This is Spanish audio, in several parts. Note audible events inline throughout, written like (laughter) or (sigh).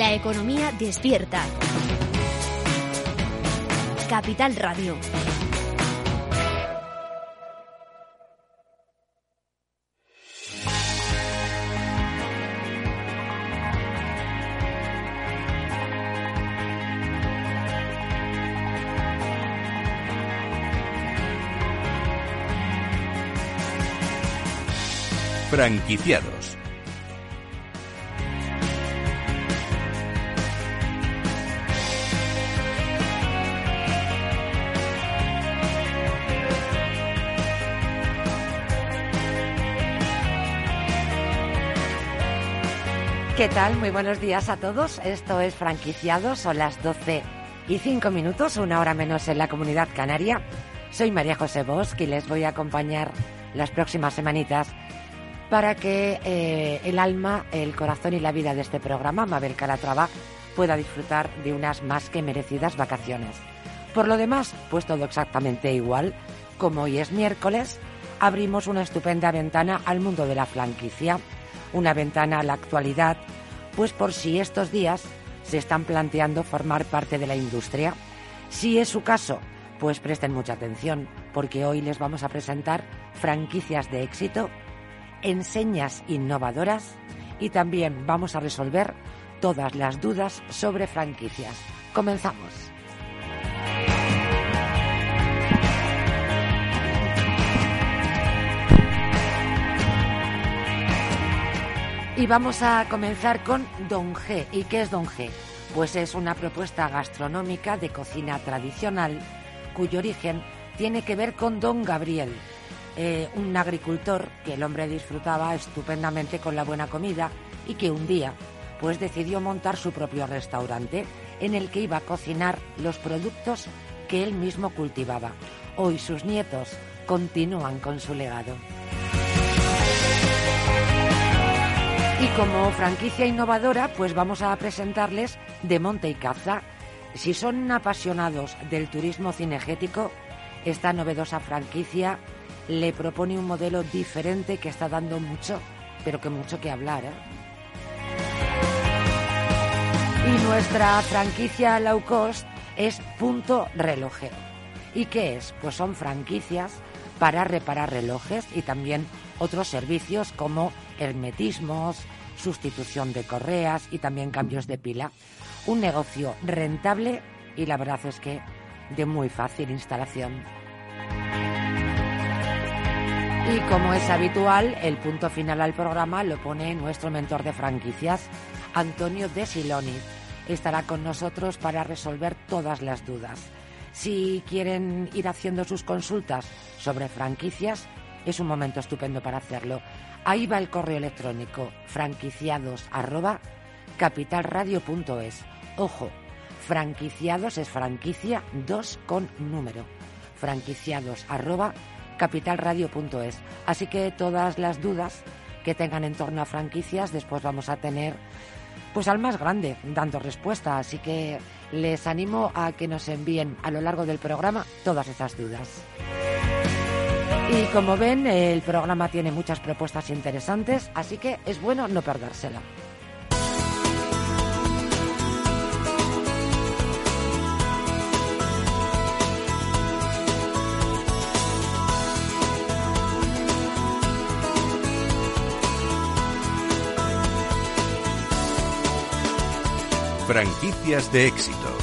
La economía despierta. Capital Radio. Franquiciados. ¿Qué tal? Muy buenos días a todos. Esto es Franquiciados, son las 12 y 5 minutos, una hora menos en la comunidad canaria. Soy María José Bosch y les voy a acompañar las próximas semanitas para que eh, el alma, el corazón y la vida de este programa, Mabel Calatrava, pueda disfrutar de unas más que merecidas vacaciones. Por lo demás, pues todo exactamente igual. Como hoy es miércoles, abrimos una estupenda ventana al mundo de la franquicia, una ventana a la actualidad, pues por si estos días se están planteando formar parte de la industria. Si es su caso, pues presten mucha atención, porque hoy les vamos a presentar franquicias de éxito enseñas innovadoras y también vamos a resolver todas las dudas sobre franquicias. Comenzamos. Y vamos a comenzar con Don G. ¿Y qué es Don G? Pues es una propuesta gastronómica de cocina tradicional cuyo origen tiene que ver con Don Gabriel, eh, un agricultor que el hombre disfrutaba estupendamente con la buena comida y que un día pues decidió montar su propio restaurante en el que iba a cocinar los productos que él mismo cultivaba. Hoy sus nietos continúan con su legado. Y como franquicia innovadora, pues vamos a presentarles De Monte y Caza. Si son apasionados del turismo cinegético, esta novedosa franquicia le propone un modelo diferente que está dando mucho, pero que mucho que hablar. ¿eh? Y nuestra franquicia low cost es Punto Relojero. ¿Y qué es? Pues son franquicias para reparar relojes y también otros servicios como hermetismos, sustitución de correas y también cambios de pila. Un negocio rentable y la verdad es que de muy fácil instalación. Y como es habitual, el punto final al programa lo pone nuestro mentor de franquicias, Antonio De Siloni. Estará con nosotros para resolver todas las dudas. Si quieren ir haciendo sus consultas sobre franquicias, es un momento estupendo para hacerlo. Ahí va el correo electrónico franquiciados capitalradio.es. Ojo, franquiciados es franquicia 2 con número. Franquiciados capitalradio.es. Así que todas las dudas que tengan en torno a franquicias, después vamos a tener pues al más grande dando respuesta. Así que les animo a que nos envíen a lo largo del programa todas esas dudas. Y como ven, el programa tiene muchas propuestas interesantes, así que es bueno no perdérsela. Franquicias de éxito.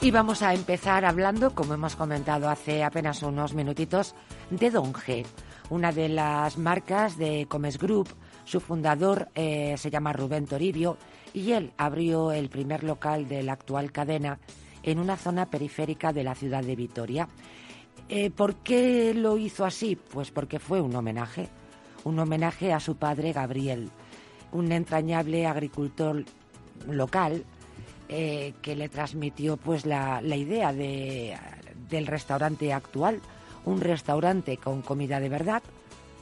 Y vamos a empezar hablando, como hemos comentado hace apenas unos minutitos, de Don G, una de las marcas de Comes Group. Su fundador eh, se llama Rubén Toribio y él abrió el primer local de la actual cadena en una zona periférica de la ciudad de Vitoria. Eh, ¿Por qué lo hizo así? Pues porque fue un homenaje, un homenaje a su padre Gabriel un entrañable agricultor local eh, que le transmitió pues la, idea de, del restaurante actual, un restaurante con comida de verdad,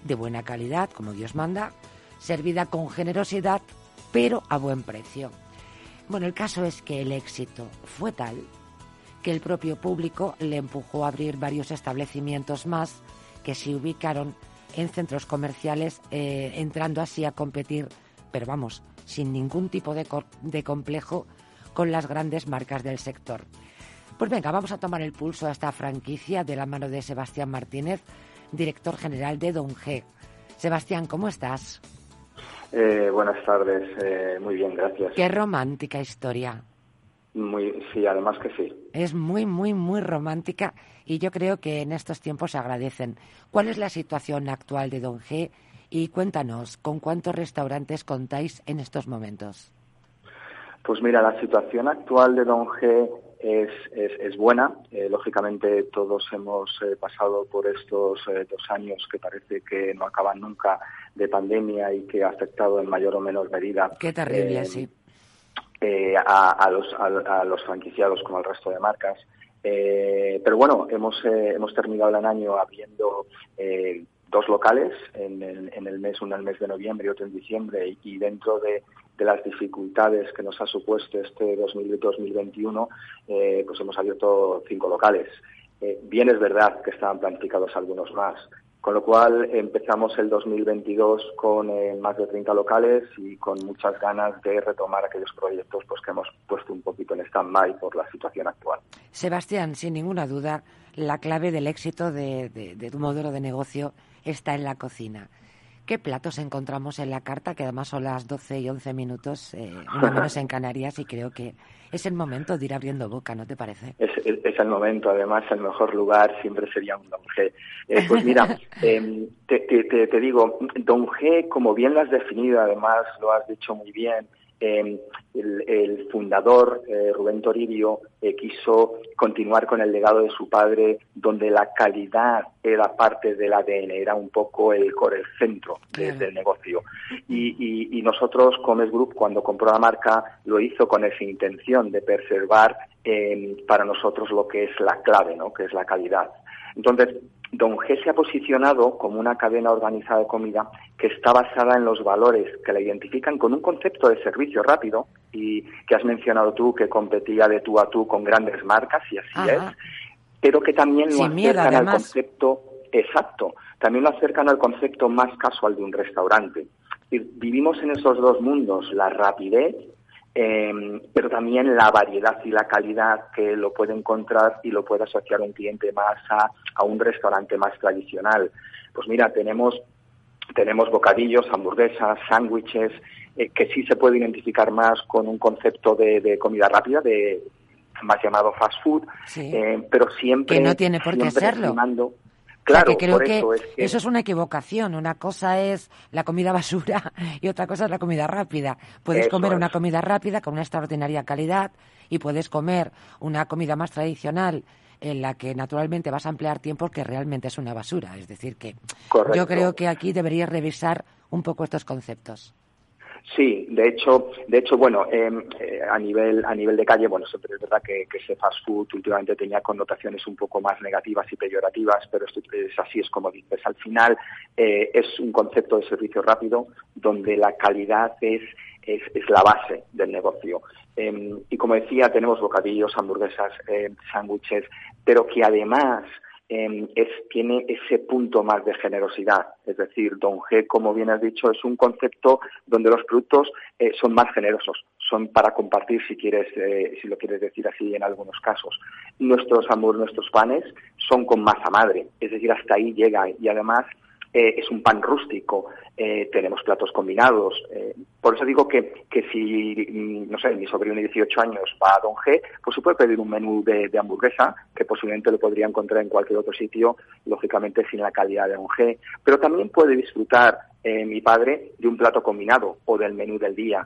de buena calidad, como Dios manda, servida con generosidad, pero a buen precio. Bueno, el caso es que el éxito fue tal que el propio público le empujó a abrir varios establecimientos más que se ubicaron en centros comerciales, eh, entrando así a competir pero vamos, sin ningún tipo de, de complejo con las grandes marcas del sector. Pues venga, vamos a tomar el pulso a esta franquicia de la mano de Sebastián Martínez, director general de Don G. Sebastián, ¿cómo estás? Eh, buenas tardes, eh, muy bien, gracias. Qué romántica historia. Muy, sí, además que sí. Es muy, muy, muy romántica y yo creo que en estos tiempos se agradecen. ¿Cuál es la situación actual de Don G? Y cuéntanos, ¿con cuántos restaurantes contáis en estos momentos? Pues mira, la situación actual de Don G es, es, buena. Eh, lógicamente todos hemos eh, pasado por estos eh, dos años que parece que no acaban nunca de pandemia y que ha afectado en mayor o menor medida. Qué terrible, sí. A, los, a, los franquiciados como al resto de marcas. pero bueno, hemos, hemos terminado el año abriendo dos locales, en el, en el mes, uno en el mes de noviembre y otro en diciembre, y dentro de, de las dificultades que nos ha supuesto este 2021, eh, pues hemos abierto cinco locales. Eh, bien es verdad que estaban planificados algunos más, con lo cual empezamos el 2022 con eh, más de 30 locales y con muchas ganas de retomar aquellos proyectos pues, que hemos puesto un poquito en stand-by por la situación actual. Sebastián, sin ninguna duda, la clave del éxito de, de tu modelo de negocio está en la cocina. ¿Qué platos encontramos en la carta? Que además son las 12 y 11 minutos, eh, menos en Canarias, y creo que es el momento de ir abriendo boca, ¿no te parece? Es, el momento, además, el mejor lugar siempre sería un Don G. Eh, pues mira, (laughs) em, te, te, digo, Don G, como bien lo has definido, además lo has dicho muy bien, el, el, fundador, eh, Rubén Toribio, eh, quiso continuar con el legado de su padre, donde la calidad era parte del ADN, era un poco el core, el centro del negocio. Y, y, nosotros, Comes Group, cuando compró la marca, lo hizo con esa intención de preservar eh, para nosotros lo que es la clave, ¿no? que es la calidad. Entonces, Don G se ha posicionado como una cadena organizada de comida que está basada en los valores que la identifican con un concepto de servicio rápido y que has mencionado tú que competía de tú a tú con grandes marcas y así es, pero que también lo acercan al concepto exacto, también lo acercan al concepto más casual de un restaurante. Vivimos en esos dos mundos, la rapidez Em, pero también la variedad y la calidad que lo puede encontrar y lo puede asociar un cliente más a, un restaurante más tradicional. Pues mira, tenemos, tenemos bocadillos, hamburguesas, sándwiches, eh, que sí se puede identificar más con un concepto de, comida rápida, de más llamado fast food, eh, pero siempre... Que no tiene por qué serlo. Claro, creo que eso, es una equivocación. Una cosa es la comida basura (laughs) y otra cosa es la comida rápida. Puedes comer una comida rápida con una extraordinaria calidad y puedes comer una comida más tradicional en la que naturalmente vas a emplear tiempo que realmente es una basura. Es decir, que yo creo que aquí deberías revisar un poco estos conceptos. Sí, de hecho, de hecho, bueno, em, eh, a nivel a nivel de calle, bueno, siempre es verdad que, ese fast food últimamente tenía connotaciones un poco más negativas y peyorativas, pero esto es así es como dices. Al final eh, es un concepto de servicio rápido donde la calidad es es, la base del negocio. Em, y como decía, tenemos bocadillos, hamburguesas, eh, sándwiches, pero que además Em, es, tiene ese punto más de generosidad. Es decir, Don G, como bien has dicho, es un concepto donde los productos eh, son más generosos, son para compartir si quieres, eh, si lo quieres decir así en algunos casos. Nuestros nuestros panes son con masa madre, es decir, hasta ahí llega y además eh, es un pan rústico, eh, tenemos platos combinados. Eh, por eso digo que, que si, mm, no sé, mi sobrino de 18 años va a Don G, pues se puede pedir un menú de, hamburguesa, que posiblemente lo podría encontrar en cualquier otro sitio, lógicamente sin la calidad de Don G. Pero también puede disfrutar mi padre de un plato combinado o del menú del día,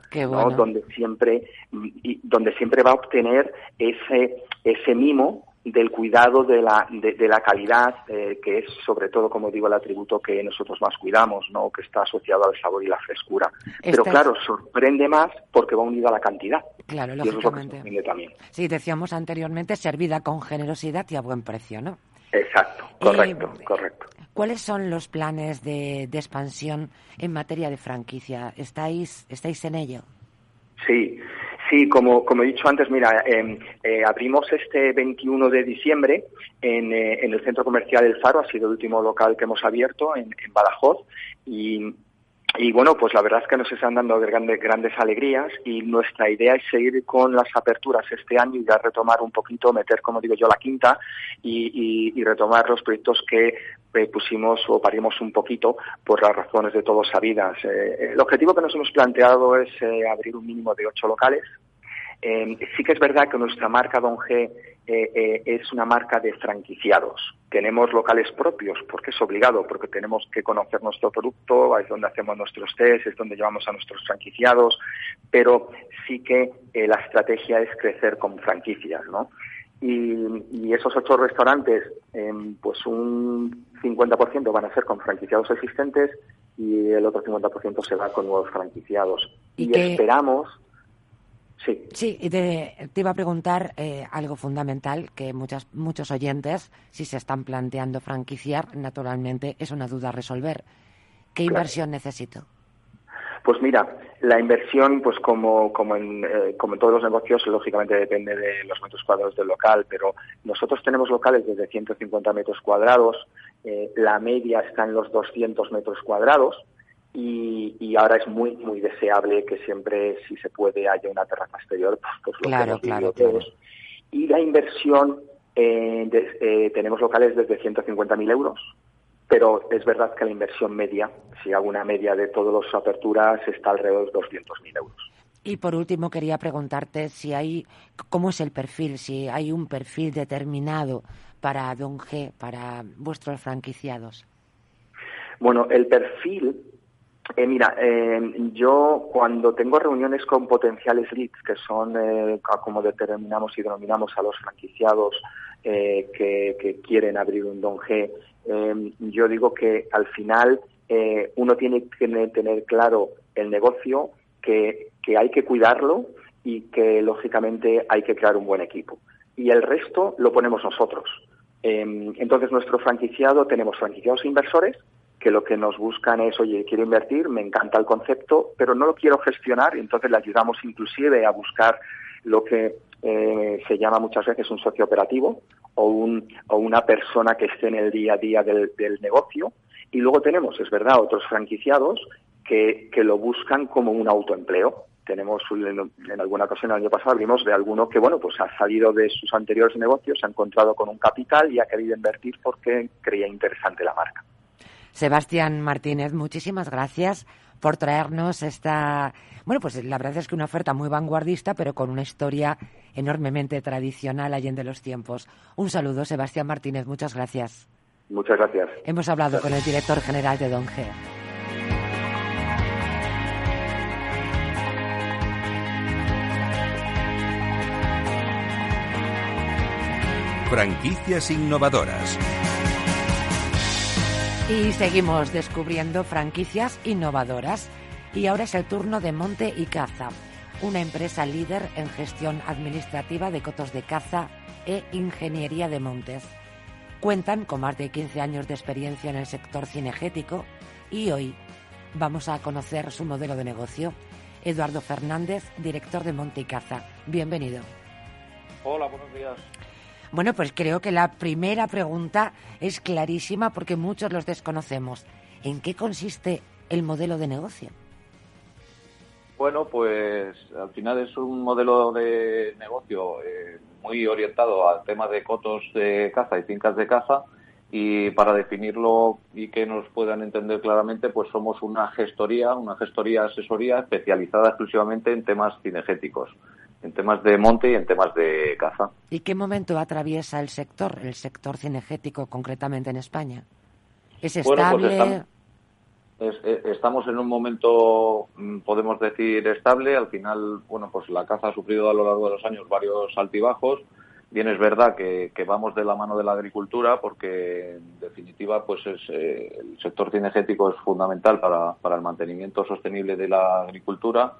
donde siempre mm, y, donde siempre va a obtener ese ese mimo del cuidado de la, de, la calidad, eh, que es sobre todo, como digo, el atributo que nosotros más cuidamos, ¿no? que está asociado al sabor y la frescura. Pero claro, sorprende más porque va unido a la cantidad. Claro, lógicamente. también. Sí, decíamos anteriormente, servida con generosidad y a buen precio, ¿no? Exacto, correcto, correcto. ¿Cuáles son los planes de, de expansión en materia de franquicia? ¿Estáis, estáis en ello? Sí, Sí, como, como he dicho antes, mira, em, eh, abrimos este 21 de diciembre en, eh, en, el centro comercial El Faro, ha sido el último local que hemos abierto en, Badajoz y y bueno, pues la verdad es que nos están dando grandes, grandes alegrías y nuestra idea es seguir con las aperturas este año y ya retomar un poquito, meter, como digo yo, la quinta y, retomar los proyectos que eh, pusimos o parimos un poquito por las razones de todos sabidas. Eh, el objetivo que nos hemos planteado es eh, abrir un mínimo de ocho locales. sí que es verdad que nuestra marca Don G es una marca de franquiciados tenemos locales propios, porque es obligado, porque tenemos que conocer nuestro producto, es donde hacemos nuestros test, es donde llevamos a nuestros franquiciados, pero sí que la estrategia es crecer con franquicias, ¿no? Y, esos ocho restaurantes, em, pues un 50% van a ser con franquiciados existentes y el otro 50% se va con nuevos franquiciados. Y, esperamos Sí. Sí, y te, iba a preguntar eh, algo fundamental que muchas, muchos oyentes, si se están planteando franquiciar, naturalmente es una duda a resolver. ¿Qué inversión necesito? Pues mira, la inversión, pues como, como, en, eh, como en todos los negocios, lógicamente depende de los metros cuadrados del local, pero nosotros tenemos locales desde 150 metros cuadrados, eh, la media está en los 200 metros cuadrados, y, ahora es muy muy deseable que siempre si se puede haya una terraza exterior pues, pues lo claro, todos. Y la inversión eh, eh, tenemos locales desde 150.000 euros pero es verdad que la inversión media si hago una media de todas las aperturas está alrededor de 200.000 euros. Y por último quería preguntarte si hay cómo es el perfil si hay un perfil determinado para Don G para vuestros franquiciados. Bueno el perfil eh, mira, eh, yo cuando tengo reuniones con potenciales leads, que son eh, como determinamos y denominamos a los franquiciados que, quieren abrir un Don G, yo digo que al final uno tiene que tener claro el negocio, que, que hay que cuidarlo y que lógicamente hay que crear un buen equipo. Y el resto lo ponemos nosotros. entonces, nuestro franquiciado, tenemos franquiciados inversores, que lo que nos buscan es, oye, quiero invertir, me encanta el concepto, pero no lo quiero gestionar entonces le ayudamos inclusive a buscar lo que eh, se llama muchas veces un socio operativo o, un, o una persona que esté en el día a día del, negocio. Y luego tenemos, es verdad, otros franquiciados que, que lo buscan como un autoempleo. Tenemos en, alguna ocasión el año pasado abrimos de alguno que bueno pues ha salido de sus anteriores negocios, se ha encontrado con un capital y ha querido invertir porque creía interesante la marca. Sebastián Martínez, muchísimas gracias por traernos esta, bueno, pues la verdad es que una oferta muy vanguardista, pero con una historia enormemente tradicional allende los tiempos. Un saludo, Sebastián Martínez, muchas gracias. Muchas gracias. Hemos hablado con el director general de Don G. Franquicias innovadoras. Y seguimos descubriendo franquicias innovadoras. Y ahora es el turno de Monte y Caza, una empresa líder en gestión administrativa de cotos de caza e ingeniería de montes. Cuentan con más de 15 años de experiencia en el sector cinegético y hoy vamos a conocer su modelo de negocio. Eduardo Fernández, director de Monte y Caza. Bienvenido. Hola, buenos días. Bueno, pues creo que la primera pregunta es clarísima porque muchos los desconocemos. ¿En qué consiste el modelo de negocio? Bueno, pues al final es un modelo de negocio eh, muy orientado al tema de cotos de caza y fincas de caza y para definirlo y que nos puedan entender claramente, pues somos una gestoría, una gestoría asesoría especializada exclusivamente en temas cinegéticos en temas de monte y en temas de caza. ¿Y qué momento atraviesa el sector, el sector cinegético concretamente en España? ¿Es pues estable? Eh, estamos, en un momento, mm, podemos decir, estable. Al final, bueno, pues la caza ha sufrido a lo largo de los años varios altibajos. Bien es verdad que, vamos de la mano de la agricultura porque, en definitiva, pues es, eh, el sector cinegético es fundamental para, para el mantenimiento sostenible de la agricultura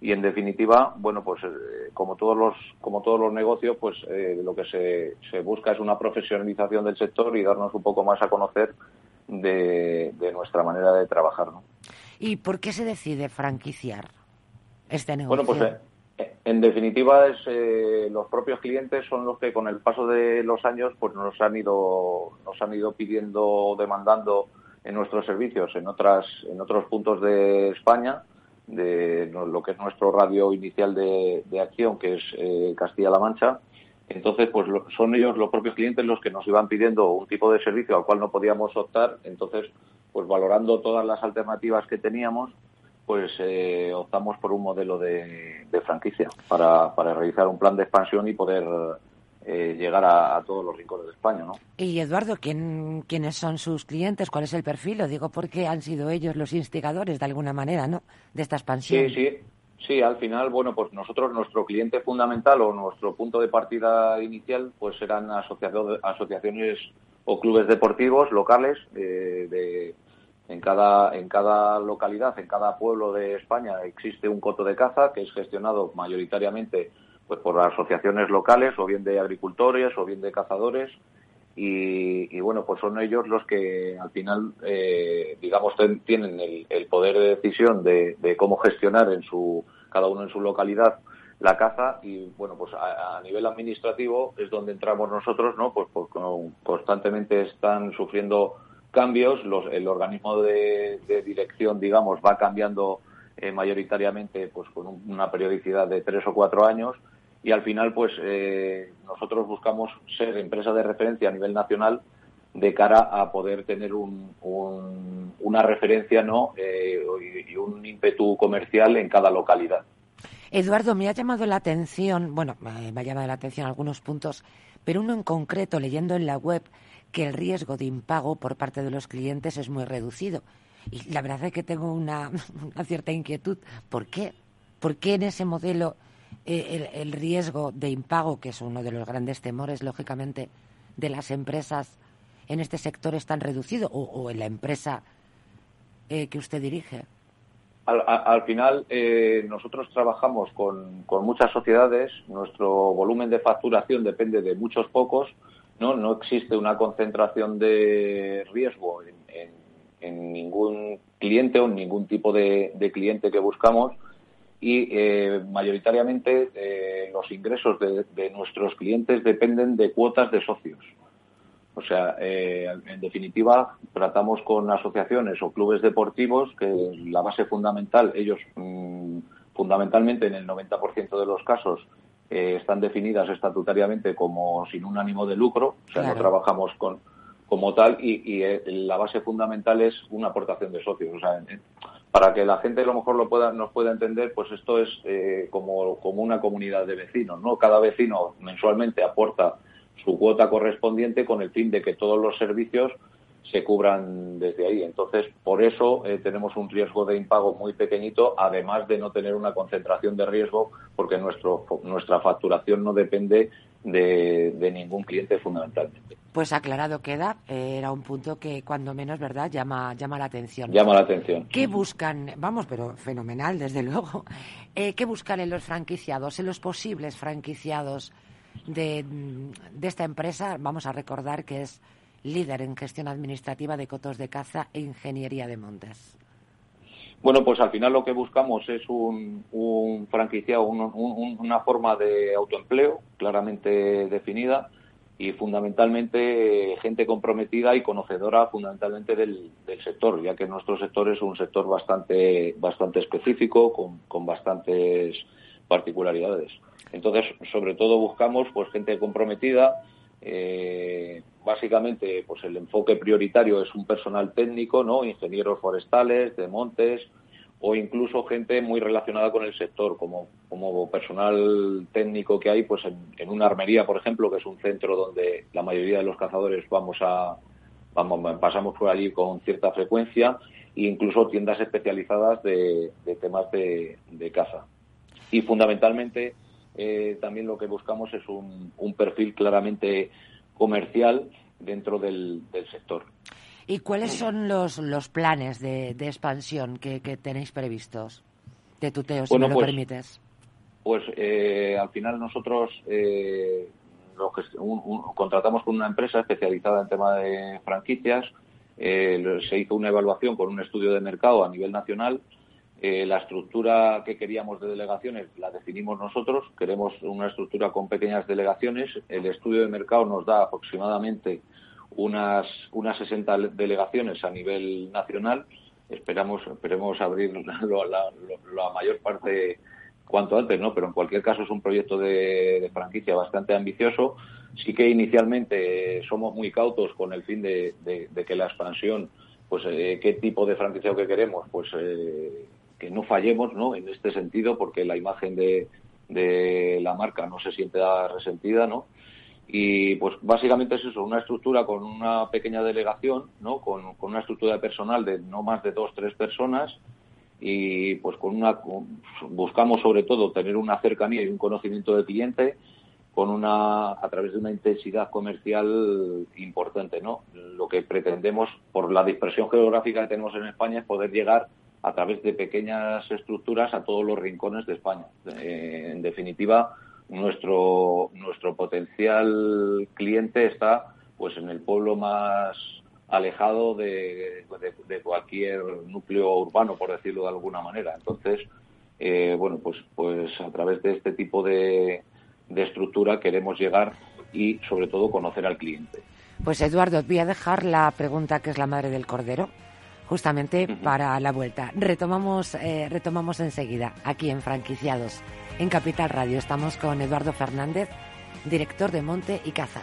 y en definitiva bueno pues eh, como todos los como todos los negocios pues eh, lo que se, se, busca es una profesionalización del sector y darnos un poco más a conocer de, nuestra manera de trabajar ¿no? y por qué se decide franquiciar este negocio bueno pues eh, en definitiva es los propios clientes son los que con el paso de los años pues nos han ido nos han ido pidiendo demandando en nuestros servicios en otras en otros puntos de España de lo que es nuestro radio inicial de, acción que es eh, Castilla-La Mancha. Entonces pues son ellos los propios clientes los que nos iban pidiendo un tipo de servicio al cual no podíamos optar. Entonces pues valorando todas las alternativas que teníamos pues eh, optamos por un modelo de, franquicia para, para realizar un plan de expansión y poder eh, llegar a, todos los rincones de España, ¿no? Y Eduardo, ¿quién, ¿quiénes son sus clientes? ¿Cuál es el perfil? Lo digo porque han sido ellos los instigadores de alguna manera, ¿no? De esta expansión. Sí, sí. Sí, al final, bueno, pues nosotros, nuestro cliente fundamental o nuestro punto de partida inicial, pues eran asociaciones o clubes deportivos locales eh, de, en cada, en cada localidad, en cada pueblo de España existe un coto de caza que es gestionado mayoritariamente pues por asociaciones locales o bien de agricultores o bien de cazadores y, bueno pues son ellos los que al final eh, digamos tienen el, poder de decisión de, cómo gestionar en su cada uno en su localidad la caza y bueno pues a, nivel administrativo es donde entramos nosotros no pues, pues constantemente están sufriendo cambios los, el organismo de, dirección digamos va cambiando eh, mayoritariamente pues con una periodicidad de tres o cuatro años y al final pues eh, nosotros buscamos ser empresa de referencia a nivel nacional de cara a poder tener un, una referencia no eh, y un ímpetu comercial en cada localidad. Eduardo, me ha llamado la atención, bueno, me ha llamado la atención algunos puntos, pero uno en concreto, leyendo en la web, que el riesgo de impago por parte de los clientes es muy reducido. Y la verdad es que tengo una, (laughs) una cierta inquietud. ¿Por qué? ¿Por qué en ese modelo eh, el, riesgo de impago, que es uno de los grandes temores, lógicamente, de las empresas en este sector es tan reducido o, en la empresa eh, que usted dirige? Al, final, eh, nosotros trabajamos con, muchas sociedades, nuestro volumen de facturación depende de muchos pocos, no, no existe una concentración de riesgo en, ningún cliente o en ningún tipo de cliente que buscamos y eh, mayoritariamente eh, los ingresos de, nuestros clientes dependen de cuotas de socios. O sea, eh, en definitiva, tratamos con asociaciones o clubes deportivos que la base fundamental, ellos mm, fundamentalmente en el 90% de los casos están definidas estatutariamente como sin un ánimo de lucro, o sea, no trabajamos con como tal y, y la base fundamental es una aportación de socios. O sea, para que la gente a lo mejor lo pueda, nos pueda entender, pues esto es eh, como, como una comunidad de vecinos, ¿no? Cada vecino mensualmente aporta su cuota correspondiente con el fin de que todos los servicios se cubran desde ahí. Entonces, por eso eh, tenemos un riesgo de impago muy pequeñito, además de no tener una concentración de riesgo, porque nuestro, nuestra facturación no depende de, ningún cliente fundamentalmente. Pues aclarado queda, era un punto que cuando menos, ¿verdad?, llama, llama la atención. Llama la atención. ¿Qué buscan? Vamos, pero fenomenal, desde (laughs) luego. Eh, ¿Qué buscan en los franquiciados, en los posibles franquiciados de, de esta empresa? Vamos a recordar que es líder en gestión administrativa de cotos de caza e ingeniería de montes. Bueno, pues al final lo que buscamos es un, un franquiciado, una forma de autoempleo claramente definida y fundamentalmente gente comprometida y conocedora fundamentalmente del, sector, ya que nuestro sector es un sector bastante, bastante específico, con, con bastantes particularidades. Entonces, sobre todo buscamos pues gente comprometida, eh, básicamente, pues el enfoque prioritario es un personal técnico, ¿no? Ingenieros forestales, de montes, o incluso gente muy relacionada con el sector, como, como personal técnico que hay, pues en, una armería, por ejemplo, que es un centro donde la mayoría de los cazadores vamos a, vamos, pasamos por allí con cierta frecuencia, e incluso tiendas especializadas de, temas de, caza. Y fundamentalmente eh, también lo que buscamos es un perfil claramente comercial dentro del, sector. ¿Y cuáles son los, los planes de, expansión que, tenéis previstos? De tuteo, si me lo pues, permites. Pues eh, al final nosotros eh, contratamos con una empresa especializada en tema de franquicias. Eh, se hizo una evaluación con un estudio de mercado a nivel nacional eh, la estructura que queríamos de delegaciones la definimos nosotros. Queremos una estructura con pequeñas delegaciones. El estudio de mercado nos da aproximadamente unas, unas 60 delegaciones a nivel nacional. Esperamos, esperemos abrir (laughs) la, mayor parte cuanto antes, ¿no? Pero en cualquier caso es un proyecto de, franquicia bastante ambicioso. Sí que inicialmente somos muy cautos con el fin de, que la expansión, pues eh, qué tipo de franquicia que queremos, pues eh, que no fallemos, ¿no? En este sentido, porque la imagen de, de la marca no se siente resentida, ¿no? Y pues básicamente es eso, una estructura con una pequeña delegación, ¿no? Con, una estructura de personal de no más de dos, tres personas y pues con una buscamos sobre todo tener una cercanía y un conocimiento del cliente con una a través de una intensidad comercial importante, ¿no? Lo que pretendemos por la dispersión geográfica que tenemos en España es poder llegar a través de pequeñas estructuras a todos los rincones de España. Eh, en definitiva, nuestro, nuestro potencial cliente está pues en el pueblo más alejado de, cualquier núcleo urbano, por decirlo de alguna manera. Entonces, eh, bueno, pues, pues a través de este tipo de, de estructura queremos llegar y, sobre todo, conocer al cliente. Pues Eduardo, voy a dejar la pregunta que es la madre del cordero justamente para la vuelta. Retomamos, eh, retomamos enseguida aquí en Franquiciados, en Capital Radio. Estamos con Eduardo Fernández, director de Monte y Caza.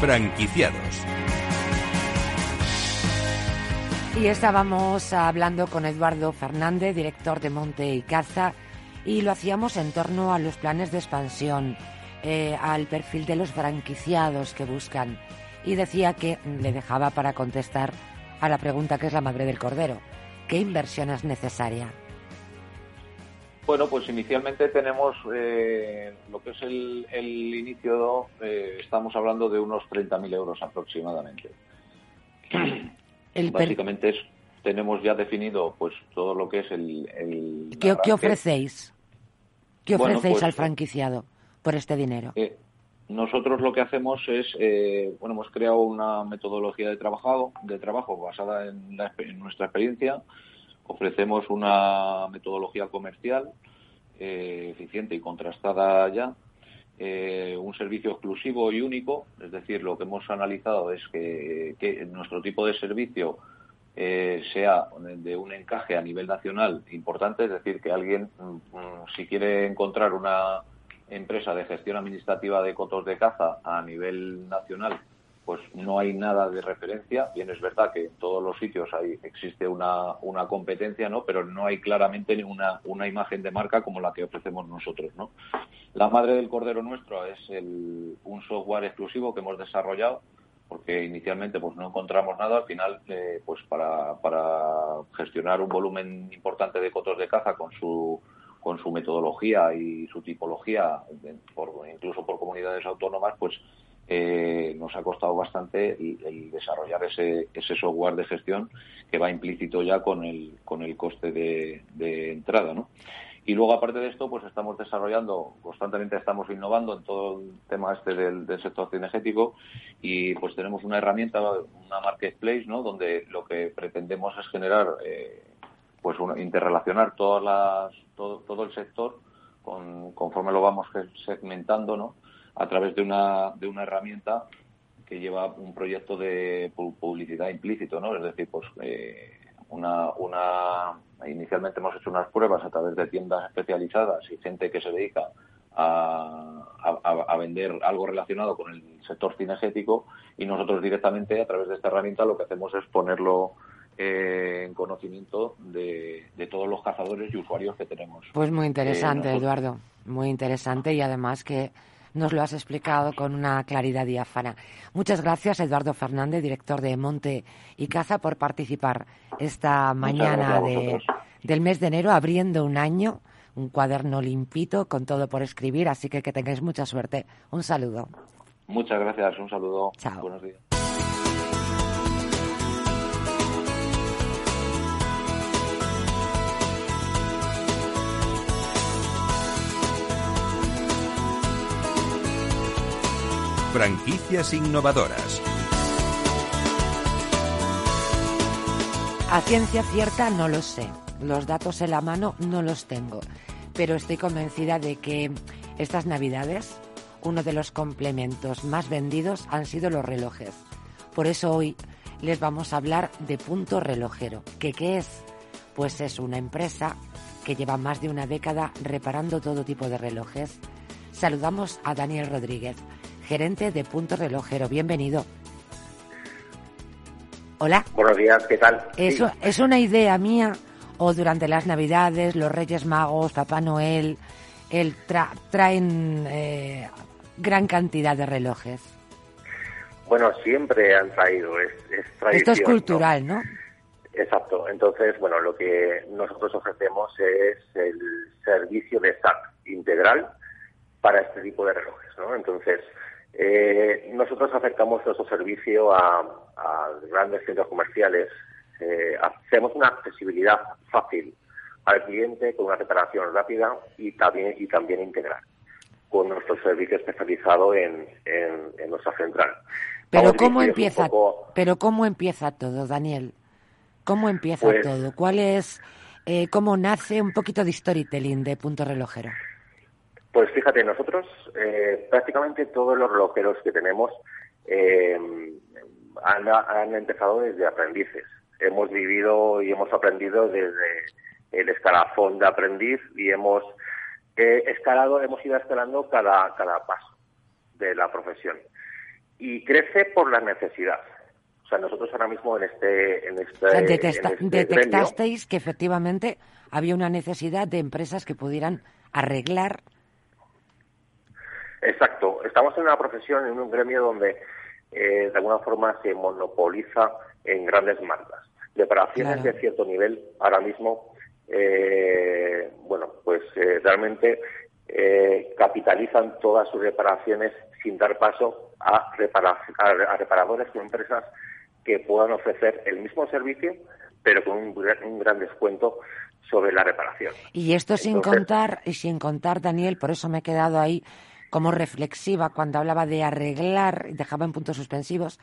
Franquiciados. Y estábamos hablando con Eduardo Fernández, director de Monte y Caza, y lo hacíamos en torno a los planes de expansión, eh, al perfil de los franquiciados que buscan. Y decía que le dejaba para contestar a la pregunta que es la madre del cordero. ¿Qué inversión es necesaria? Bueno, pues inicialmente tenemos eh, lo que es el, inicio, eh, estamos hablando de unos 30.000 euros aproximadamente. Básicamente tenemos ya definido pues todo lo que es el... ¿Qué, ofrecéis? ¿Qué ofrecéis pues, al franquiciado por este dinero? Eh, nosotros lo que hacemos es, bueno, hemos creado una metodología de trabajo, de trabajo basada en nuestra experiencia, Ofrecemos una metodología comercial eh, eficiente y contrastada ya, eh, un servicio exclusivo y único, es decir, lo que hemos analizado es que, nuestro tipo de servicio eh, sea de un encaje a nivel nacional importante, es decir, que alguien, mm, mm, si quiere encontrar una empresa de gestión administrativa de cotos de caza a nivel nacional pues no hay nada de referencia. Bien, es verdad que en todos los sitios hay, existe una, una competencia, ¿no? Pero no hay claramente una, una imagen de marca como la que ofrecemos nosotros, ¿no? La madre del cordero nuestro es el, un software exclusivo que hemos desarrollado porque inicialmente pues no encontramos nada al final eh, pues para, para gestionar un volumen importante de cotos de caza con su con su metodología y su tipología por, incluso por comunidades autónomas pues eh, nos ha costado bastante el, desarrollar ese, ese, software de gestión que va implícito ya con el, con el coste de, entrada, ¿no? Y luego, aparte de esto, pues estamos desarrollando, constantemente estamos innovando en todo el tema este del, sector cinegético y pues tenemos una herramienta, una marketplace, ¿no? Donde lo que pretendemos es generar, eh, pues interrelacionar todas las, todo, todo el sector con, conforme lo vamos segmentando, ¿no? A través de una, de una herramienta que lleva un proyecto de publicidad implícito, ¿no? Es decir, pues eh, una, una, inicialmente hemos hecho unas pruebas a través de tiendas especializadas y gente que se dedica a, a, vender algo relacionado con el sector cinegético y nosotros directamente a través de esta herramienta lo que hacemos es ponerlo eh, en conocimiento de, de, todos los cazadores y usuarios que tenemos. Pues muy interesante, Eduardo, muy interesante y además que nos lo has explicado con una claridad diáfana. Muchas gracias, Eduardo Fernández, director de Monte y Caza, por participar esta mañana del mes de enero, abriendo un año, un cuaderno limpito con todo por escribir, así que que tengáis mucha suerte. Un saludo. Muchas gracias, un saludo. Chao. Buenos días. Franquicias innovadoras. A ciencia cierta no lo sé. Los datos en la mano no los tengo. Pero estoy convencida de que estas navidades uno de los complementos más vendidos han sido los relojes. Por eso hoy les vamos a hablar de Punto Relojero. ¿Qué, ¿Qué es? Pues es una empresa que lleva más de una década reparando todo tipo de relojes. Saludamos a Daniel Rodríguez, gerente de Punto Relojero. Bienvenido. Hola. Buenos días, ¿qué tal? Eso es una idea mía o durante las Navidades, los Reyes Magos, Papá Noel, el traen eh, gran cantidad de relojes. Bueno, siempre han traído, es, Esto es cultural, ¿no? Exacto. Entonces, bueno, lo que nosotros ofrecemos es el servicio de SAT integral para este tipo de relojes, ¿no? Entonces, eh, nosotros acercamos nuestro servicio a, grandes centros comerciales. Eh, hacemos una accesibilidad fácil al cliente con una reparación rápida y también, y también integral con nuestro servicio especializado en, nuestra central. Pero cómo empieza, pero cómo empieza todo, Daniel. ¿Cómo empieza pues todo? ¿Cuál es, eh, cómo nace un poquito de storytelling de Punto Relojero? Pues fíjate, nosotros eh, prácticamente todos los relojeros que tenemos eh, han, empezado desde aprendices. Hemos vivido y hemos aprendido desde el escalafón de aprendiz y hemos eh, escalado, hemos ido escalando cada, cada paso de la profesión. y crece por la necesidad. O sea, nosotros ahora mismo en este... En este, este detectasteis que efectivamente había una necesidad de empresas que pudieran arreglar. Exacto. Estamos en una profesión, en un gremio donde eh, de alguna forma se monopoliza en grandes marcas. Reparaciones de cierto nivel ahora mismo, eh, bueno, pues eh, realmente capitalizan todas sus reparaciones sin dar paso a, a, reparadores o empresas que puedan ofrecer el mismo servicio, pero con un, gran descuento sobre la reparación. Y esto sin contar, y sin contar, Daniel, por eso me he quedado ahí como reflexiva cuando hablaba de arreglar, y dejaba en puntos suspensivos,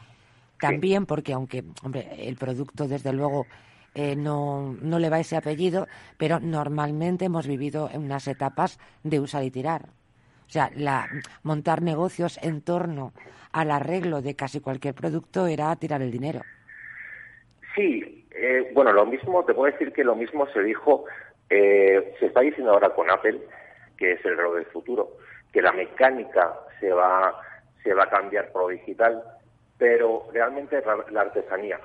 también porque aunque, hombre, el producto desde luego eh, no, no le va ese apellido, pero normalmente hemos vivido en unas etapas de usar y tirar. O sea, la, montar negocios en torno al arreglo de casi cualquier producto era tirar el dinero. Sí, eh, bueno, lo mismo, te puedo decir que lo mismo se dijo, eh, se está diciendo ahora con Apple, que es el reloj del futuro, que la mecánica se va, se va a cambiar por lo digital, pero realmente la, artesanía,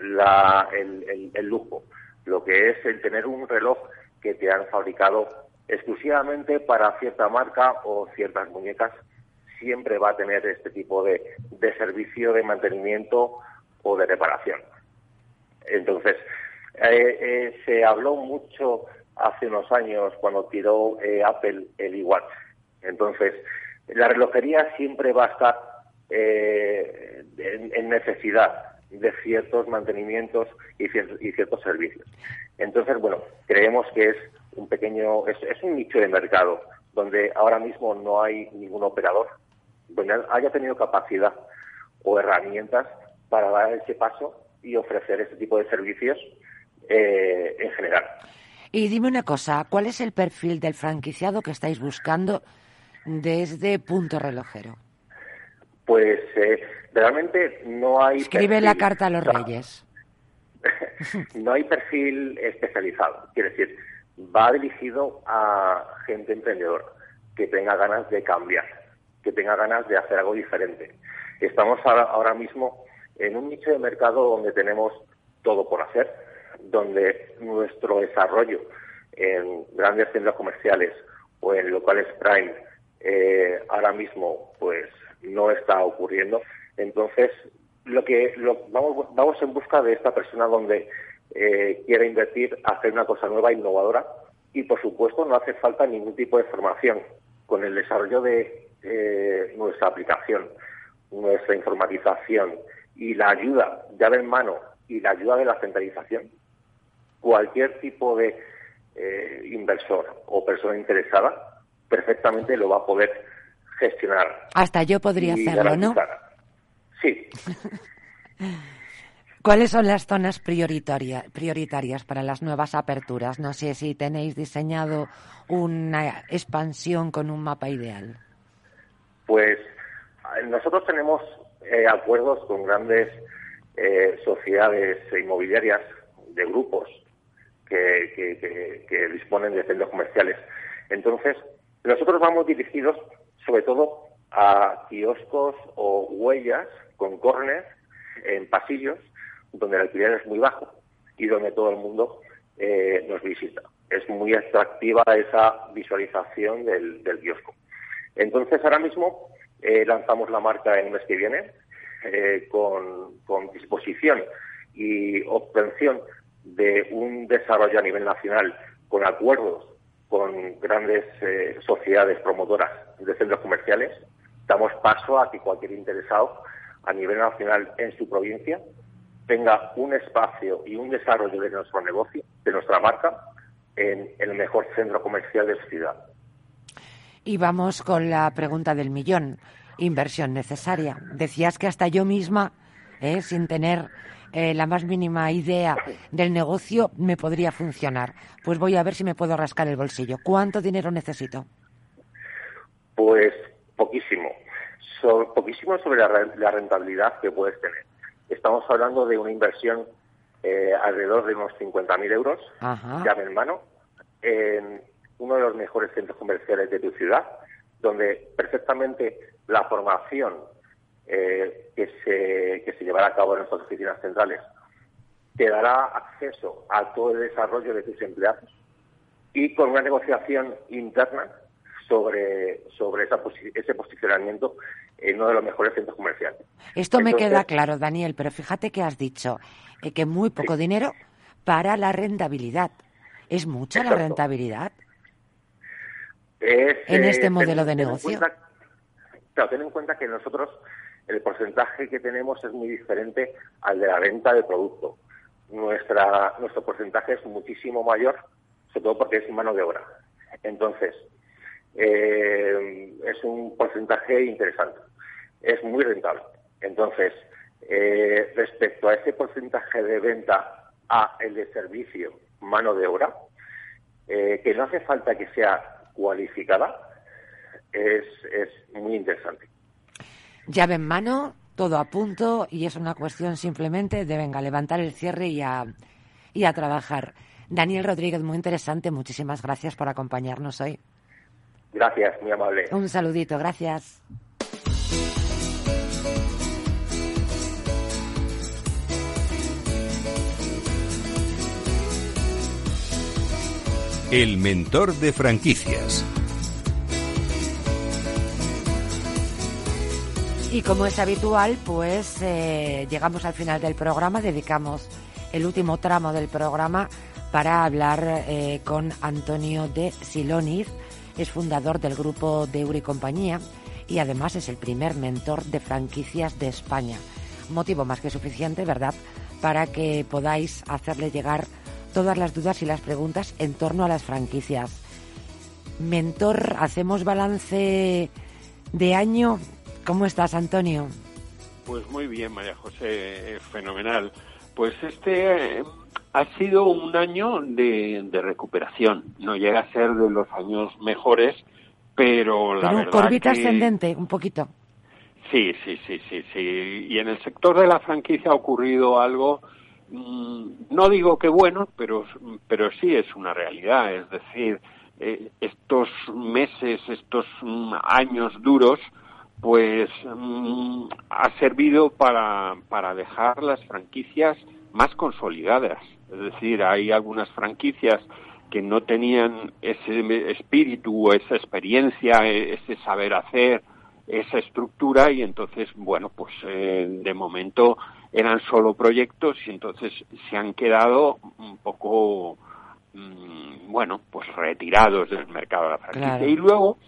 la, el, el lujo, lo que es el tener un reloj que te han fabricado exclusivamente para cierta marca o ciertas muñecas, siempre va a tener este tipo de, servicio de mantenimiento o de reparación. Entonces, eh, eh, se habló mucho hace unos años cuando tiró eh, Apple el iWatch. Entonces, la relojería siempre va a estar en, necesidad de ciertos mantenimientos y ciertos servicios. Entonces, bueno, creemos que es un pequeño, es, un nicho de mercado donde ahora mismo no hay ningún operador, donde haya tenido capacidad o herramientas para dar ese paso y ofrecer ese tipo de servicios eh, en general. Y dime una cosa, ¿cuál es el perfil del franquiciado que estáis buscando desde Punto Relojero? Pues eh, realmente no hay. Escribe la carta a los Reyes. (laughs) no hay perfil especializado. Quiere decir, va dirigido a gente emprendedora que tenga ganas de cambiar, que tenga ganas de hacer algo diferente. Estamos ahora, mismo en un nicho de mercado donde tenemos todo por hacer, donde nuestro desarrollo en grandes centros comerciales o en locales prime eh, ahora mismo pues no está ocurriendo. Entonces, lo que vamos, vamos en busca de esta persona donde eh, quiere invertir, hacer una cosa nueva, innovadora, y por supuesto no hace falta ningún tipo de formación. Con el desarrollo de eh, nuestra aplicación, nuestra informatización y la ayuda, llave en mano, y la ayuda de la centralización, cualquier tipo de eh, inversor o persona interesada perfectamente lo va a poder gestionar. Hasta yo podría hacerlo, ¿no? Sí. (laughs) ¿Cuáles son las zonas prioritarias para las nuevas aperturas? No sé si tenéis diseñado una expansión con un mapa ideal. Pues nosotros tenemos eh, acuerdos con grandes eh, sociedades inmobiliarias de grupos que, que, disponen de centros comerciales. Entonces, nosotros vamos dirigidos sobre todo a kioscos o huellas con córner en pasillos donde el alquiler es muy bajo y donde todo el mundo eh, nos visita. Es muy atractiva esa visualización del, kiosco. Entonces, ahora mismo eh, lanzamos la marca el mes que viene eh, con, disposición y obtención de un desarrollo a nivel nacional con acuerdos con grandes sociedades promotoras de centros comerciales. Damos paso a que cualquier interesado a nivel nacional en su provincia tenga un espacio y un desarrollo de nuestro negocio, de nuestra marca, en, el mejor centro comercial de la ciudad. Y vamos con la pregunta del millón. Inversión necesaria. Decías que hasta yo misma, eh, sin tener eh, la más mínima idea del negocio, me podría funcionar. Pues voy a ver si me puedo rascar el bolsillo. ¿Cuánto dinero necesito? Pues poquísimo. poquísimo sobre la rentabilidad que puedes tener. Estamos hablando de una inversión eh, alrededor de unos 50.000 euros, llave en mano, en uno de los mejores centros comerciales de tu ciudad, donde perfectamente la formación eh, que, se, que se llevará a cabo en nuestras oficinas centrales te dará acceso a todo el desarrollo de tus empleados y con una negociación interna sobre, sobre esa ese posicionamiento en uno de los mejores centros comerciales. Esto me queda claro, Daniel, pero fíjate que has dicho eh, que muy poco dinero para la rentabilidad. ¿Es mucha la rentabilidad en este eh, modelo de negocio? claro, ten en cuenta que nosotros el porcentaje que tenemos es muy diferente al de la venta de producto. Nuestra, nuestro porcentaje es muchísimo mayor, sobre todo porque es mano de obra. Entonces, eh, es un porcentaje interesante, es muy rentable. Entonces, eh, respecto a ese porcentaje de venta a el de servicio mano de obra, eh, que no hace falta que sea cualificada, es, es muy interesante. Llave en mano, todo a punto y es una cuestión simplemente de venga, levantar el cierre y a, y a trabajar. Daniel Rodríguez, muy interesante. Muchísimas gracias por acompañarnos hoy. Gracias, muy amable. Un saludito, gracias. El mentor de franquicias. Y como es habitual, pues eh, llegamos al final del programa, dedicamos el último tramo del programa para hablar eh, con Antonio de Siloniz, es fundador del grupo de Euri Compañía y además es el primer mentor de franquicias de España. Motivo más que suficiente, ¿verdad?, para que podáis hacerle llegar todas las dudas y las preguntas en torno a las franquicias. Mentor, hacemos balance de año. ¿Cómo estás, Antonio? Pues muy bien, María José, fenomenal. Pues este eh, ha sido un año de, recuperación. No llega a ser de los años mejores, pero la pero verdad que... ascendente, un poquito. Sí, sí, sí, sí, sí. Y en el sector de la franquicia ha ocurrido algo, mm, no digo que bueno, pero, pero sí es una realidad. Es decir, eh, estos meses, estos mm, años duros, pues mm, ha servido para, para dejar las franquicias más consolidadas. Es decir, hay algunas franquicias que no tenían ese espíritu o esa experiencia, ese saber hacer, esa estructura y entonces, bueno, pues eh, de momento eran solo proyectos y entonces se han quedado un poco, mm, bueno, pues retirados del mercado de la franquicia. Y luego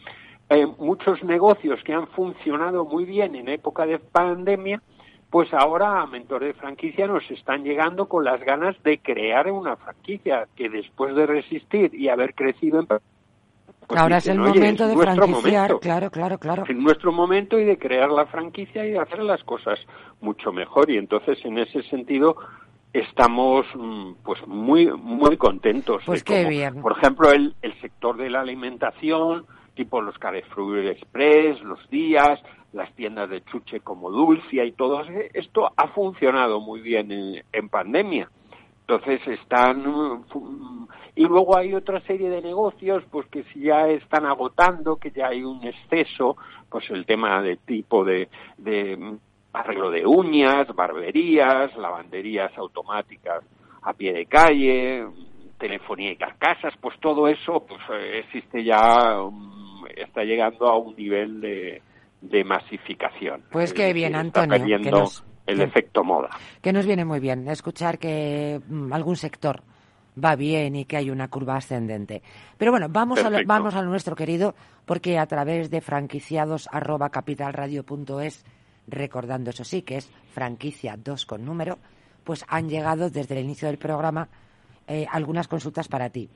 eh, muchos negocios que han funcionado muy bien en época de pandemia, pues ahora a Mentor de Franquicia nos están llegando con las ganas de crear una franquicia que después de resistir y haber crecido en... Pues ahora es el momento de franquiciar, claro, claro, claro. Es nuestro momento y de crear la franquicia y de hacer las cosas mucho mejor y entonces en ese sentido estamos mm, pues muy muy contentos. Pues qué bien. Por ejemplo, el, el sector de la alimentación, tipo los Carrefour Express, los días, las tiendas de chuche como Dulcia y todo esto ha funcionado muy bien en, pandemia. Entonces están y luego hay otra serie de negocios pues que si ya están agotando, que ya hay un exceso, pues el tema de tipo de, de arreglo de uñas, barberías, lavanderías automáticas a pie de calle, telefonía y carcasas, pues todo eso pues existe ya está llegando a un nivel de, de masificación. Pues qué bien, Antonio. que nos, el efecto moda. Que nos viene muy bien escuchar que mm, algún sector va bien y que hay una curva ascendente. Pero bueno, vamos a, vamos a nuestro querido, porque a través de franquiciados arroba capitalradio.es, recordando eso sí, que es franquicia 2 con número, pues han llegado desde el inicio del programa eh, algunas consultas para ti.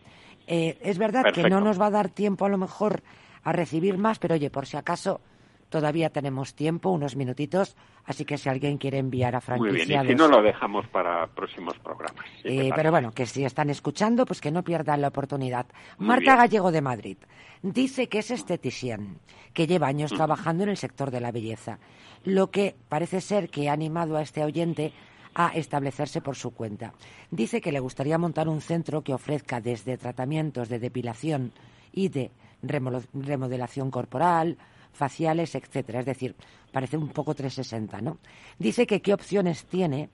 Eh, es verdad que no nos va a dar tiempo a lo mejor a recibir más, pero oye, por si acaso todavía tenemos tiempo, unos minutitos, así que si alguien quiere enviar a franquiciados... Muy bien, y si no lo dejamos para próximos programas. Eh, pero bueno, que si están escuchando, pues que no pierdan la oportunidad. Marta Gallego de Madrid dice que es estetician, que lleva años mm. trabajando en el sector de la belleza, lo que parece ser que ha animado a este oyente a establecerse por su cuenta. Dice que le gustaría montar un centro que ofrezca desde tratamientos de depilación y de remodelación corporal, faciales, etcétera. Es decir, parece un poco 360, ¿no? Dice que qué opciones tiene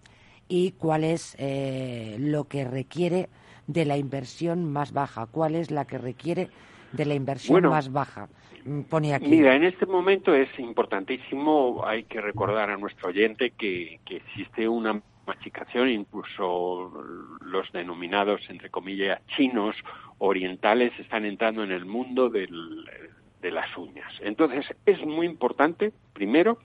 y cuál es eh, lo que requiere de la inversión más baja, cuál es la que requiere de la inversión más baja. Mm, pone aquí. Mira, en este momento es importantísimo, hay que recordar a nuestro oyente que, que existe una masticación, incluso los denominados, entre comillas, chinos orientales están entrando en el mundo de las uñas. Entonces, es muy importante, primero,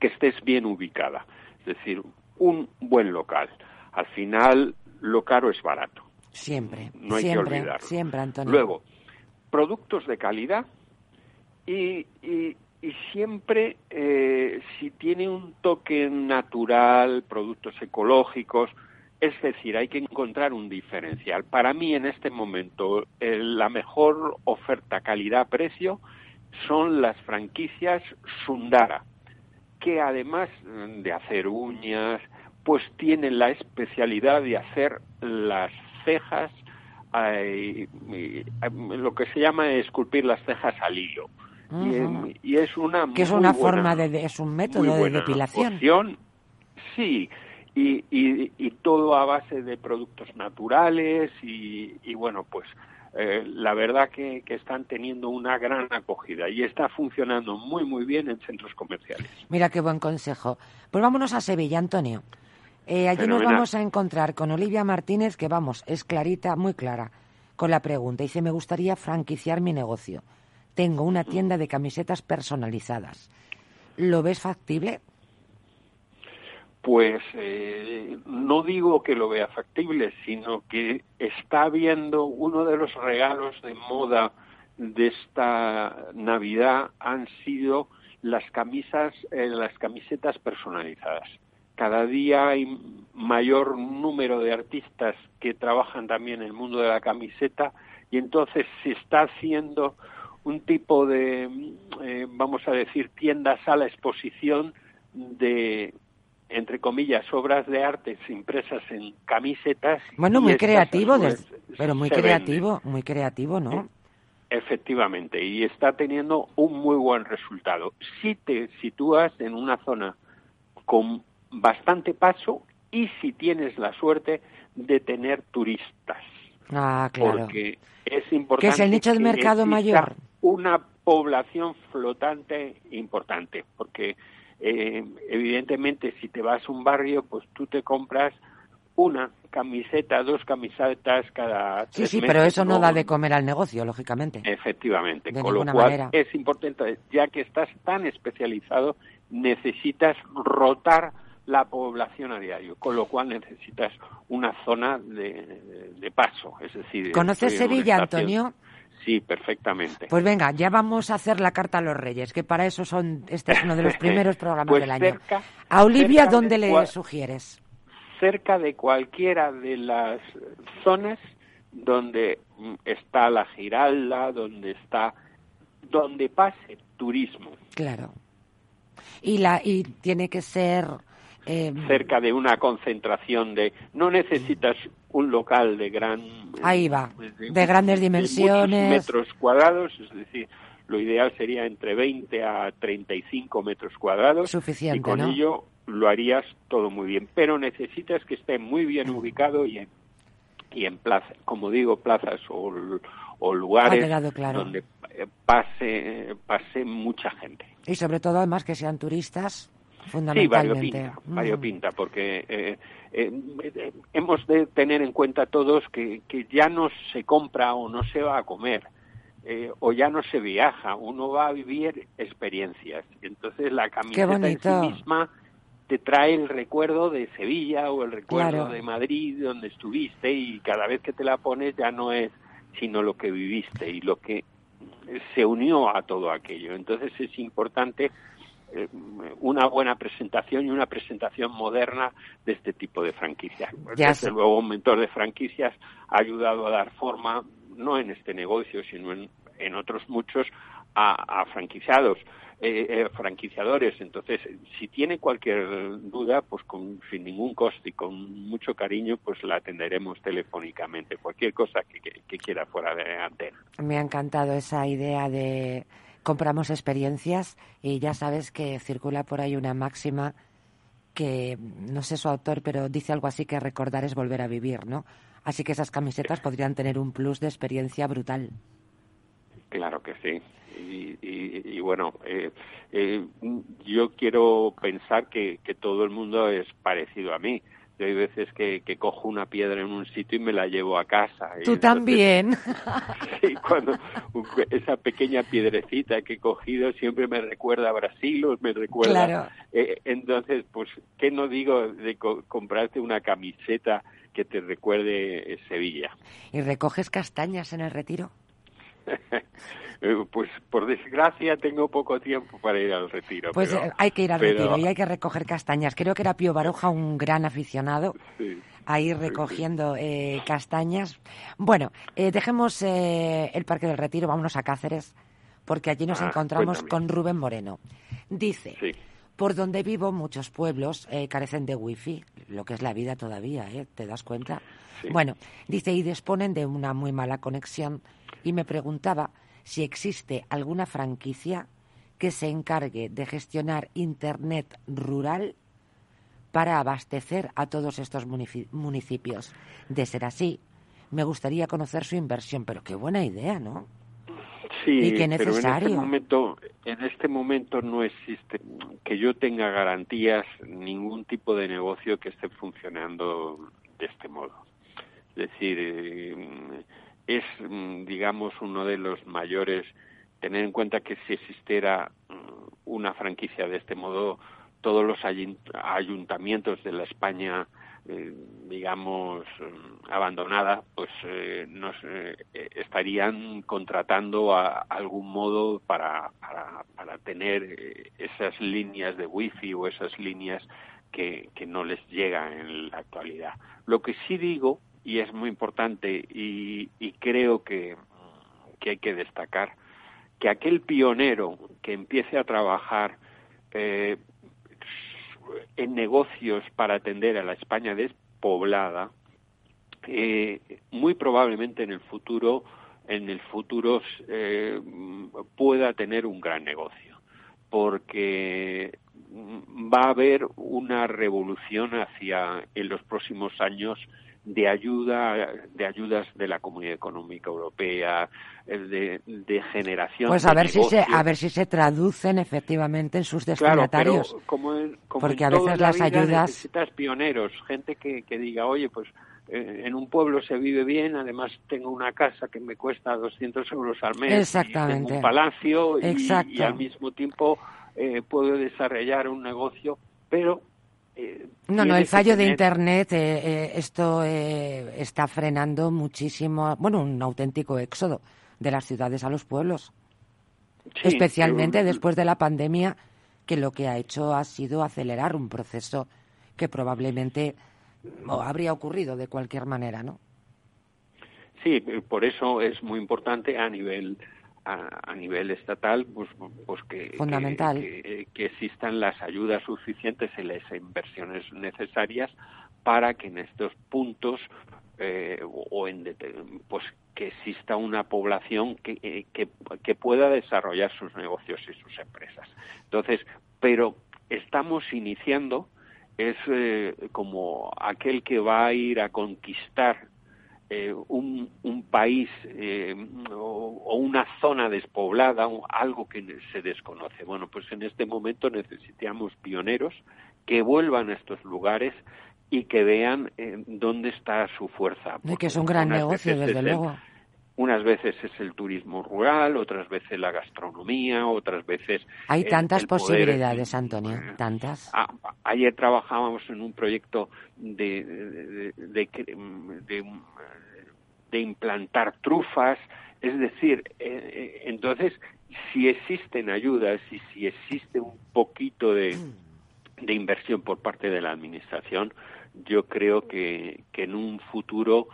que estés bien ubicada, es decir, un buen local. Al final, lo caro es barato. Siempre, no hay siempre, que olvidarlo. siempre, Antonio. Luego, productos de calidad y, y, siempre eh, si tiene un toque natural, productos ecológicos, es decir, hay que encontrar un diferencial. Para mí en este momento la mejor oferta calidad-precio son las franquicias Sundara, que además de hacer uñas, pues tienen la especialidad de hacer las cejas, lo que se llama esculpir las cejas al hilo. Y, es una que es una forma de es un método de depilación. sí, y, y, todo a base de productos naturales y, bueno, pues eh, la verdad que, que, están teniendo una gran acogida y está funcionando muy, muy bien en centros comerciales. Mira qué buen consejo. Pues vámonos a Sevilla, Antonio. Eh, allí nos vamos a encontrar con Olivia Martínez, que vamos, es clarita, muy clara, con la pregunta. Dice, me gustaría franquiciar mi negocio. Tengo una tienda de camisetas personalizadas. ¿Lo ves factible? Pues eh, no digo que lo vea factible, sino que está viendo uno de los regalos de moda de esta Navidad han sido las camisas, eh, las camisetas personalizadas cada día hay mayor número de artistas que trabajan también en el mundo de la camiseta y entonces se está haciendo un tipo de, eh, vamos a decir, tiendas a la exposición de, entre comillas, obras de arte impresas en camisetas. Bueno, muy creativo, pero muy creativo, muy creativo, ¿no? Efectivamente, y está teniendo un muy buen resultado. Si te sitúas en una zona con bastante paso y si tienes la suerte de tener turistas. Ah, claro. Porque es importante. Que es el nicho del mercado mayor. Una población flotante importante, porque eh, evidentemente si te vas a un barrio, pues tú te compras una camiseta, dos camisetas cada Sí, sí, pero eso no da de comer al negocio, lógicamente. Efectivamente, con lo cual es importante, ya que estás tan especializado, necesitas rotar la población a diario, con lo cual necesitas una zona de, paso, es decir... ¿Conoces Sevilla, Antonio? Sí, perfectamente. Pues venga, ya vamos a hacer la carta a los reyes, que para eso son este es uno de los (laughs) primeros programas pues del año. a Olivia, ¿dónde le sugieres? Cerca de cualquiera de las zonas donde está la Giralda, donde está donde pase turismo. Claro. Y la y tiene que ser eh, cerca de una concentración de no necesitas un local de gran ahí va de, grandes dimensiones. metros cuadrados es decir lo ideal sería entre 20 a 35 metros cuadrados suficiente y con ello lo harías todo muy bien. Pero necesitas que esté muy bien ubicado y en y en plaza como digo plazas o, o lugares donde pase pase mucha gente. Y sobre todo además que sean turistas Sí, variopinta, mm. variopinta porque eh, eh, hemos de tener en cuenta todos que, que, ya no se compra o no se va a comer. Eh, o ya no se viaja, uno va a vivir experiencias. Entonces la camiseta en sí misma te trae el recuerdo de Sevilla o el recuerdo de Madrid donde estuviste y cada vez que te la pones ya no es sino lo que viviste y lo que se unió a todo aquello. Entonces es importante eh, una buena presentación y una presentación moderna de este tipo de franquicias. Desde luego, un mentor de franquicias ha ayudado a dar forma, no en este negocio, sino en, en otros muchos, a, franquiciados. Eh, eh, franquiciadores. Entonces, si tiene cualquier duda, pues con, sin ningún coste y con mucho cariño, pues la atenderemos telefónicamente. Cualquier cosa que quiera fuera de antena. Me ha encantado esa idea de compramos experiencias y ya sabes que circula por ahí una máxima que no sé su autor, pero dice algo así que recordar es volver a vivir, ¿no? Así que esas camisetas podrían tener un plus de experiencia brutal. Claro que sí. Y, bueno, eh, eh, yo quiero pensar que, que todo el mundo es parecido a mí. Yo hay veces que, que, cojo una piedra en un sitio y me la llevo a casa. Tú también. (laughs) Sí, cuando esa pequeña piedrecita que he cogido siempre me recuerda a Brasil o me recuerda. Claro. Eh, entonces, pues, ¿qué no digo de comprarte una camiseta que te recuerde Sevilla? ¿Y recoges castañas en el retiro? (laughs) Eh, pues por desgracia tengo poco tiempo para ir al retiro. Pues eh, hay que ir al retiro y hay que recoger castañas. Creo que era Pío Baroja un gran aficionado a ir recogiendo eh, castañas. Bueno, dejemos el Parque del Retiro, vámonos a Cáceres, porque allí nos Ah, encontramos cuéntame. con Rubén Moreno. Dice, por donde vivo muchos pueblos carecen de wifi, lo que es la vida todavía, ¿eh? ¿Te das cuenta? Sí. Bueno, dice, y disponen de una muy mala conexión y me preguntaba si existe alguna franquicia que se encargue de gestionar Internet rural para abastecer a todos estos munici- municipios. De ser así, me gustaría conocer su inversión, pero qué buena idea, ¿no? Sí, y qué pero en necesario. este momento, en este momento no existe que yo tenga garantías ningún tipo de negocio que esté funcionando de este modo. Es decir, eh, es, mm, digamos, uno de los mayores. Tener en cuenta que si existiera mm, una franquicia de este modo, todos los ayun- ayuntamientos de la España eh, digamos, mm, abandonada, pues eh, nos eh, estarían contratando a, algún modo para, para, para tener esas líneas de wifi o esas líneas que, que no les llegan en la actualidad. Lo que sí digo, y es muy importante, y, y creo que, hay que destacar, que aquel pionero que empiece a trabajar eh, en negocios para atender a la España despoblada, eh, muy probablemente en el futuro, en el futuro eh, pueda tener un gran negocio, porque va a haber una revolución hacia en los próximos años de ayuda de ayudas de la Comunidad Económica Europea eh, de, de generación Pues de a ver si se a ver si se traducen efectivamente en sus Claro, pero destinatarios. como en, como Porque en a veces las ayudas- necesitas pioneros, gente que, que diga, oye, pues eh, en un pueblo se vive bien, además tengo una casa que me cuesta 200 euros al mes, y Exactamente. tengo un palacio y- y, al mismo tiempo eh, puedo desarrollar un negocio, pero eh, No, no, el fallo de Internet, eh, eh, esto eh, está frenando muchísimo, bueno, un auténtico éxodo de las ciudades a los pueblos. Sí, Especialmente pero- después de la pandemia, que lo que ha hecho ha sido acelerar un proceso que probablemente habría ocurrido de cualquier manera, ¿no? Sí, por eso es muy importante a nivel a, a nivel estatal, pues, pues que, Fundamental. Que, que existan las ayudas suficientes y las inversiones necesarias para que en estos puntos eh, o- en pues que exista una población que, eh, que, que pueda desarrollar sus negocios y sus empresas. Entonces, pero estamos iniciando es eh, como aquel que va a ir a conquistar eh, un, un país eh, o, o una zona despoblada, o algo que se desconoce. Bueno, pues en este momento necesitamos pioneros que vuelvan a estos lugares y que vean eh, dónde está su fuerza. Y que es un gran negocio, desde luego. Unas veces es el turismo rural, otras veces la gastronomía, otras veces Hay el- tantas el poder- posibilidades, Antonio, tantas. a- ayer trabajábamos en un proyecto de, de, de- de- de- de implantar trufas, es decir, eh, eh, entonces, si existen ayudas y si existe un poquito de, de inversión por parte de la Administración, yo creo que, que en un futuro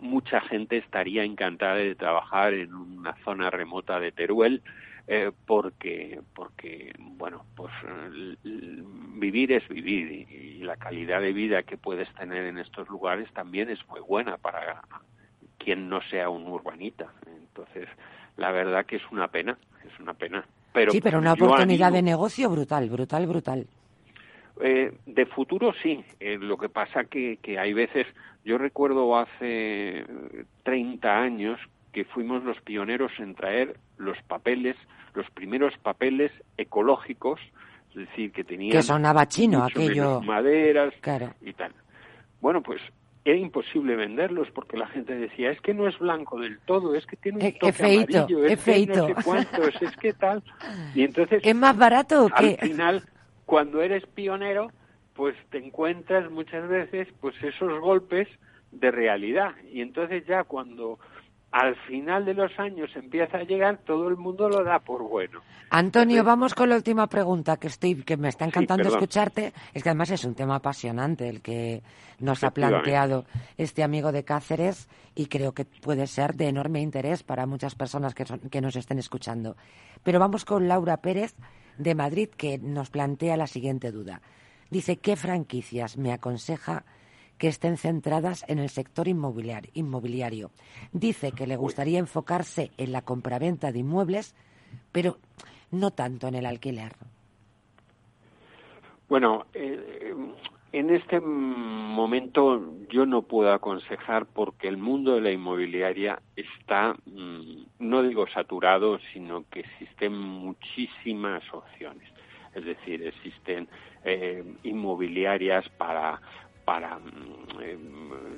mucha gente estaría encantada de trabajar en una zona remota de Teruel, eh, porque porque bueno pues vivir es vivir y, y la calidad de vida que puedes tener en estos lugares también es muy buena para quien no sea un urbanita entonces la verdad que es una pena, es una pena. Pero sí, pero una oportunidad de negocio brutal, brutal, brutal. Eh, de futuro sí. Eh, lo que pasa que, que hay veces, yo recuerdo hace 30 años que fuimos los pioneros en traer los papeles, los primeros papeles ecológicos, es decir, que tenían que sonaba chino aquello, maderas y tal. Bueno, pues era imposible venderlos porque la gente decía es que no es blanco del todo, es que tiene un toque amarillo, es, que no sé cuántos, es que tal. (laughs) Y entonces es más barato o Al final cuando eres pionero, pues te encuentras muchas veces pues esos golpes de realidad. Y entonces ya cuando al final de los años empieza a llegar, todo el mundo lo da por bueno. Antonio, vamos con la última pregunta que estoy, que me está encantando escucharte. Es que además es un tema apasionante el que nos ha planteado este amigo de Cáceres y creo que puede ser de enorme interés para muchas personas que, que nos estén escuchando. Pero vamos con Laura Pérez, de Madrid que nos plantea la siguiente duda. Dice, ¿qué franquicias me aconseja que estén centradas en el sector inmobiliario? Dice que le gustaría enfocarse en la compraventa de inmuebles, pero no tanto en el alquiler. Bueno, eh, en este momento yo no puedo aconsejar porque el mundo de la inmobiliaria está, mm, no digo saturado, sino que existen muchísimas opciones. Es decir, existen eh, inmobiliarias para, para mm, eh,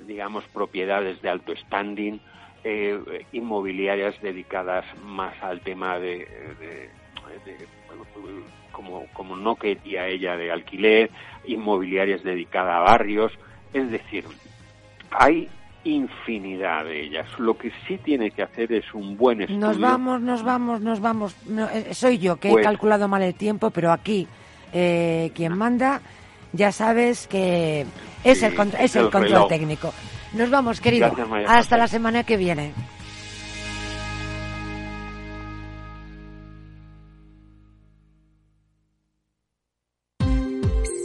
digamos, propiedades de alto standing, eh, inmobiliarias dedicadas más al tema de como, como no quería ella de alquiler, inmobiliarias dedicadas a barrios, es decir, hay infinidad de ellas. Lo que sí tiene que hacer es un buen estudio. Nos vamos, nos vamos, nos vamos. Eh, soy yo que he pues calculado mal el tiempo, pero aquí eh, quien manda, ya sabes que es el, es el, control técnico. Nos vamos, querido. Hasta la semana que viene.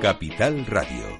Capital Radio.